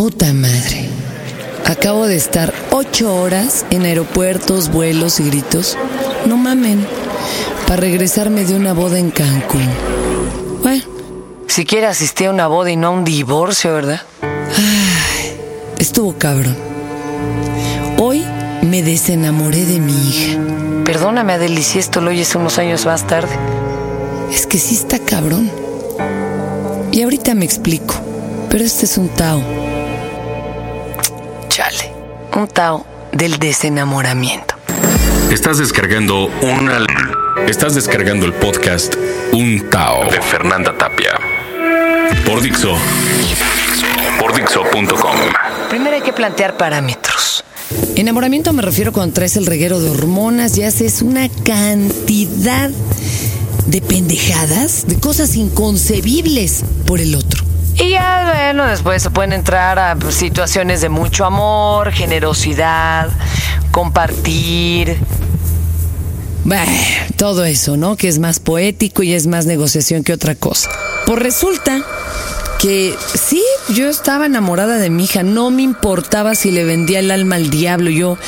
Puta madre. Acabo de estar ocho horas en aeropuertos, vuelos y gritos. No mamen. Para regresarme de una boda en Cancún. Bueno, siquiera asistí a una boda y no a un divorcio, ¿verdad? Ay, estuvo cabrón. Hoy me desenamoré de mi hija. Perdóname, Adeli, si esto lo oyes unos años más tarde. Es que sí está cabrón. Y ahorita me explico. Pero este es un Tao. Un Tao del desenamoramiento. Estás descargando una. Estás descargando el podcast Un Tao de Fernanda Tapia. Por Dixo. Por Dixo.com. Primero hay que plantear parámetros. Enamoramiento me refiero cuando traes el reguero de hormonas y haces una cantidad de pendejadas, de cosas inconcebibles por el otro. Y ya, bueno, después se pueden entrar a situaciones de mucho amor, generosidad, compartir. Bueno, todo eso, ¿no? Que es más poético y es más negociación que otra cosa. Pues resulta que sí, yo estaba enamorada de mi hija, no me importaba si le vendía el alma al diablo, yo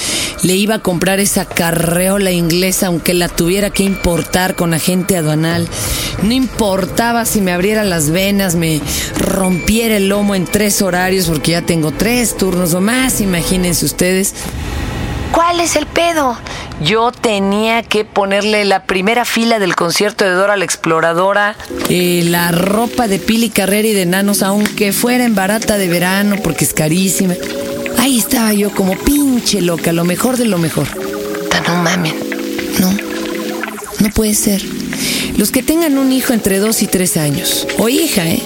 le iba a comprar esa carreola inglesa aunque la tuviera que importar con agente aduanal, no importaba si me abriera las venas, me rompiera el lomo en tres horarios porque ya tengo tres turnos o más, imagínense ustedes. ¿Cuál es el pedo? Yo tenía que ponerle la primera fila del concierto de Dora la Exploradora, eh, la ropa de Pili Carrera y de Nanos, aunque fuera en barata de verano porque es carísima. Ahí estaba yo como pinche loca, lo mejor de lo mejor. No mamen. No, no puede ser. Los que tengan un hijo entre dos y tres años, o hija, ¿eh?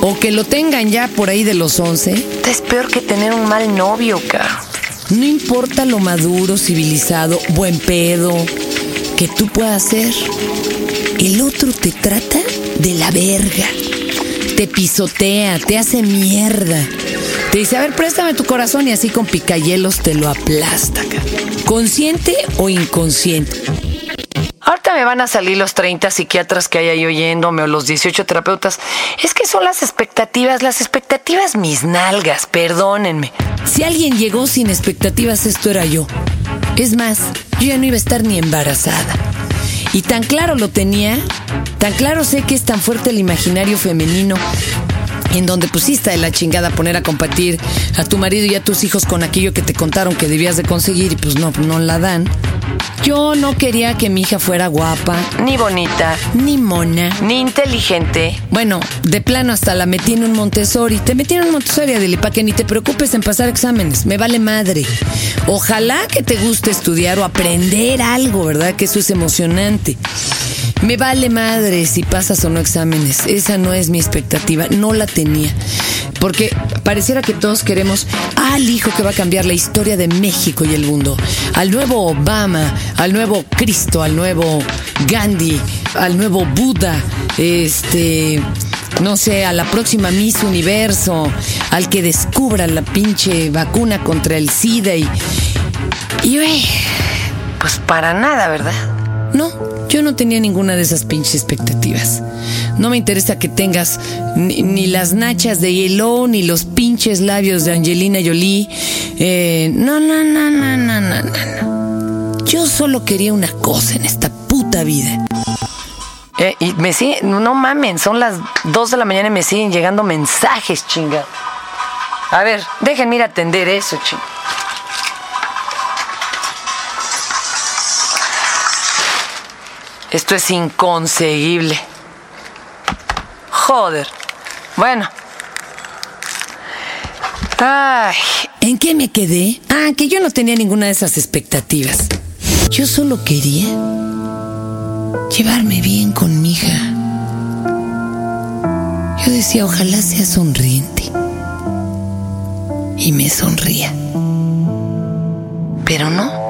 O que lo tengan ya por ahí de los once. Es peor que tener un mal novio, caro. No importa lo maduro, civilizado, buen pedo que tú puedas ser. El otro te trata de la verga. Te pisotea, te hace mierda. Te dice, a ver, préstame tu corazón y así con picayelos te lo aplasta. Consciente o inconsciente. Ahorita me van a salir los 30 psiquiatras que hay ahí oyéndome o los 18 terapeutas. Es que son las expectativas, las expectativas mis nalgas, perdónenme. Si alguien llegó sin expectativas, esto era yo. Es más, yo ya no iba a estar ni embarazada. Y tan claro lo tenía, tan claro sé que es tan fuerte el imaginario femenino en donde pusiste de la chingada poner a compartir a tu marido y a tus hijos con aquello que te contaron que debías de conseguir y pues no, no la dan. Yo no quería que mi hija fuera guapa, ni bonita, ni mona, ni inteligente. Bueno, de plano hasta la metí en un Montessori. Te metí en un Montessori, Adeli, para que ni te preocupes en pasar exámenes. Me vale madre. Ojalá que te guste estudiar o aprender algo, ¿verdad? Que eso es emocionante. Me vale madre si pasas o no exámenes. Esa no es mi expectativa. No la tenía. Porque pareciera que todos queremos al hijo que va a cambiar la historia de México y el mundo. Al nuevo Obama, al nuevo Cristo, al nuevo Gandhi, al nuevo Buda, este, no sé, a la próxima Miss Universo, al que descubra la pinche vacuna contra el SIDA y... Y, pues para nada, ¿verdad? No, yo no tenía ninguna de esas pinches expectativas. No me interesa que tengas ni, las nachas de Yellow, ni los pinches labios de Angelina Jolie. Eh, no, no, no, no, no, no, no. Yo solo quería una cosa en esta puta vida. Eh, y me siguen, no mamen, son las 2 de la mañana y me siguen llegando mensajes, chinga. A ver, déjenme ir a atender eso, chinga. Esto es inconseguible. Joder. Bueno. Ay, ¿en qué me quedé? Ah, que yo no tenía ninguna de esas expectativas. Yo solo quería llevarme bien con mi hija. Yo decía, ojalá sea sonriente. Y me sonría. Pero no.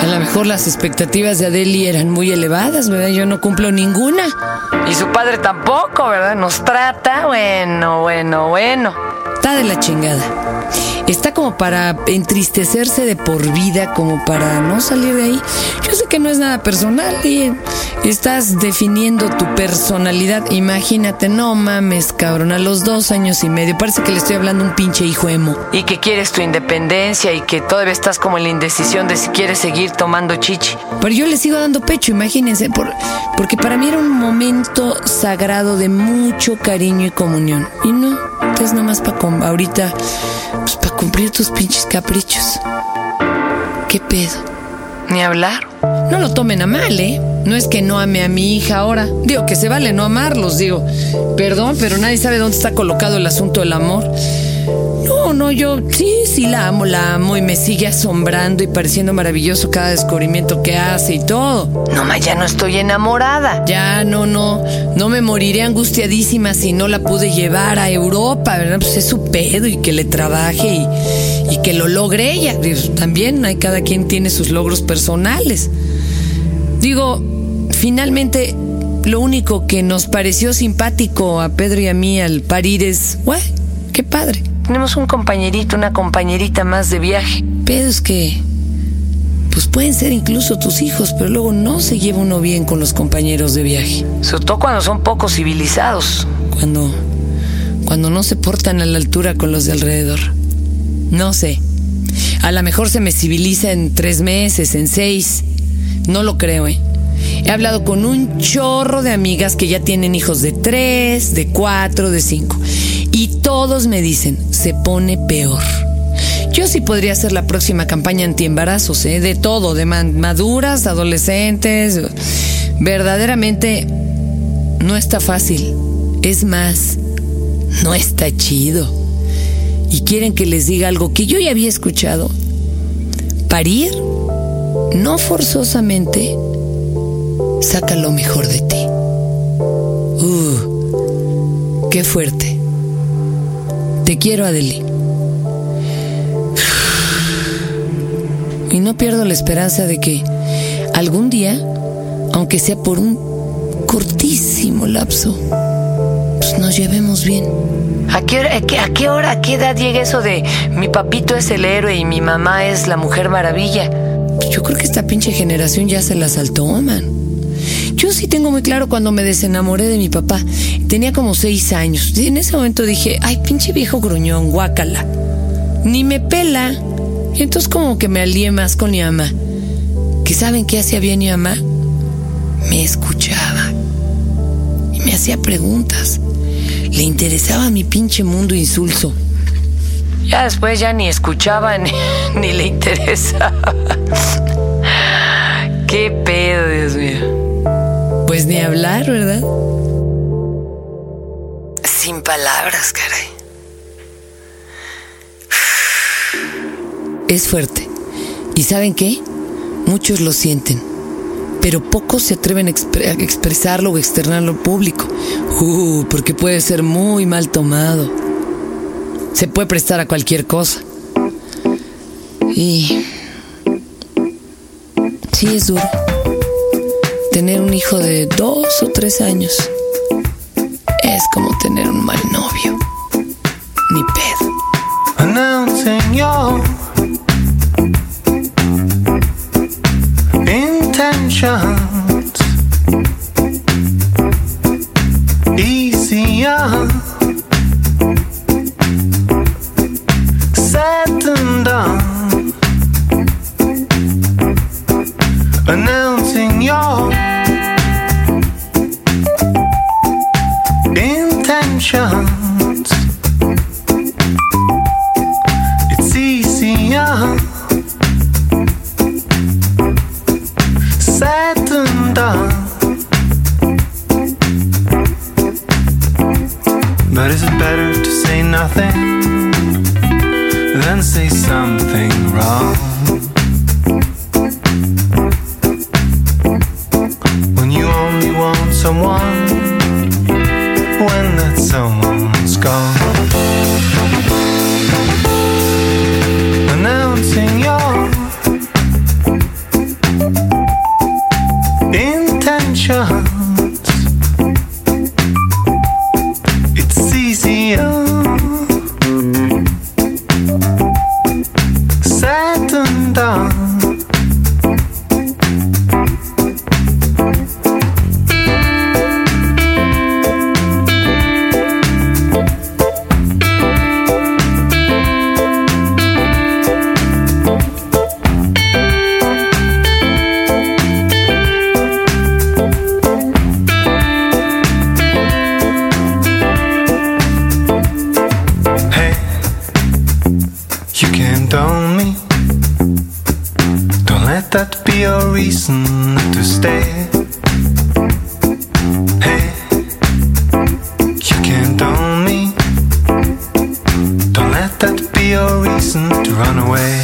A lo mejor las expectativas de Adeli eran muy elevadas, ¿verdad? Yo no cumplo ninguna. Y su padre tampoco, ¿verdad? Nos trata, bueno, bueno, bueno. Está de la chingada. Está como para entristecerse de por vida, como para no salir de ahí. Yo sé que no es nada personal y estás definiendo tu personalidad. Imagínate, no mames, cabrón, a los dos años y medio. Parece que le estoy hablando a un pinche hijo emo. Y que quieres tu independencia y que todavía estás como en la indecisión de si quieres seguir tomando chichi. Pero yo le sigo dando pecho, imagínense, por, porque para mí era un momento sagrado de mucho cariño y comunión. Y no, es nomás para ahorita, pues para cumplir tus pinches caprichos. ¿Qué pedo? Ni hablar. No lo tomen a mal, ¿eh? No es que no ame a mi hija ahora. Digo que se vale no amarlos, digo. Perdón, pero nadie sabe dónde está colocado el asunto del amor. No, no, yo sí, sí la amo, la amo y me sigue asombrando y pareciendo maravilloso cada descubrimiento que hace y todo. No, ma, ya no estoy enamorada. Ya, no, no, no me moriré angustiadísima si no la pude llevar a Europa, ¿verdad? Pues es su pedo y que le trabaje y, que lo logre ella. también hay cada quien tiene sus logros personales. Digo, finalmente lo único que nos pareció simpático a Pedro y a mí al parir es. ¡Qué padre! Tenemos un compañerito, una compañerita más de viaje. Pero es que, pues pueden ser incluso tus hijos, pero luego no se lleva uno bien con los compañeros de viaje. Sobre todo cuando son poco civilizados. Cuando, cuando no se portan a la altura con los de alrededor. No sé. A lo mejor se me civiliza en tres meses, en seis. No lo creo, ¿eh? He hablado con un chorro de amigas que ya tienen hijos de tres, de cuatro, de cinco. Y todos me dicen, se pone peor. Yo sí podría hacer la próxima campaña anti-embarazos, ¿eh? de todo, de maduras, adolescentes. Verdaderamente no está fácil. Es más, no está chido. Y quieren que les diga algo que yo ya había escuchado. Parir, no forzosamente, saca lo mejor de ti. Uh, qué fuerte. Te quiero, Adeli. Y no pierdo la esperanza de que algún día, aunque sea por un cortísimo lapso, pues nos llevemos bien. ¿A qué, hora, a, qué, hora, a qué edad llega eso de mi papito es el héroe y mi mamá es la mujer maravilla? Yo creo que esta pinche generación ya se la saltó, man. Yo sí tengo muy claro cuando me desenamoré de mi papá. Tenía como seis años. Y en ese momento dije, ay, pinche viejo gruñón, guácala. Ni me pela. Y entonces como que me alié más con mi mamá. ¿Que saben qué hacía bien mi mamá? Me escuchaba. Y me hacía preguntas. Le interesaba mi pinche mundo insulso. Ya después ya ni escuchaba ni, ni le interesaba. Qué pedo, Dios mío. Ni hablar, ¿verdad? Sin palabras, caray. Es fuerte. ¿Y saben qué? Muchos lo sienten, pero pocos se atreven a, expresarlo o externarlo al público. Uh, porque puede ser muy mal tomado. Se puede prestar a cualquier cosa. Y... Sí es duro tener un hijo de dos o tres años es como tener un mal novio. Ni pedo. Announcing your intentions. someone's gone. Announcing your intentions. It's easier. Said and done. Away.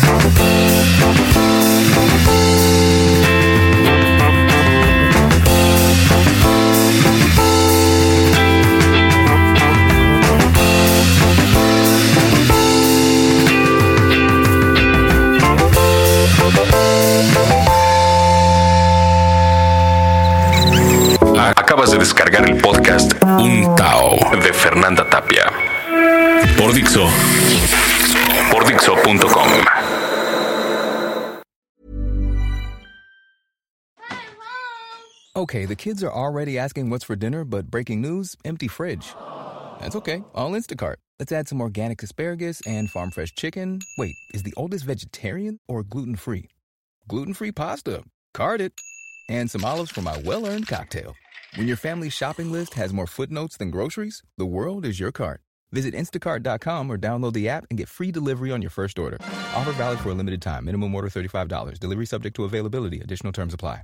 Acabas de descargar el podcast Un Tao de Fernanda Tapia. Por Dixo. Por Dixo.com. Okay, the kids are already asking what's for dinner, but breaking news empty fridge. That's okay. I'll Instacart. Let's add some organic asparagus and farm fresh chicken. Wait, is the oldest vegetarian or gluten free? Gluten free pasta. Card it. And some olives for my well earned cocktail. When your family's shopping list has more footnotes than groceries, the world is your cart. Visit instacart.com or download the app and get free delivery on your first order. Offer valid for a limited time. Minimum order $35. Delivery subject to availability. Additional terms apply.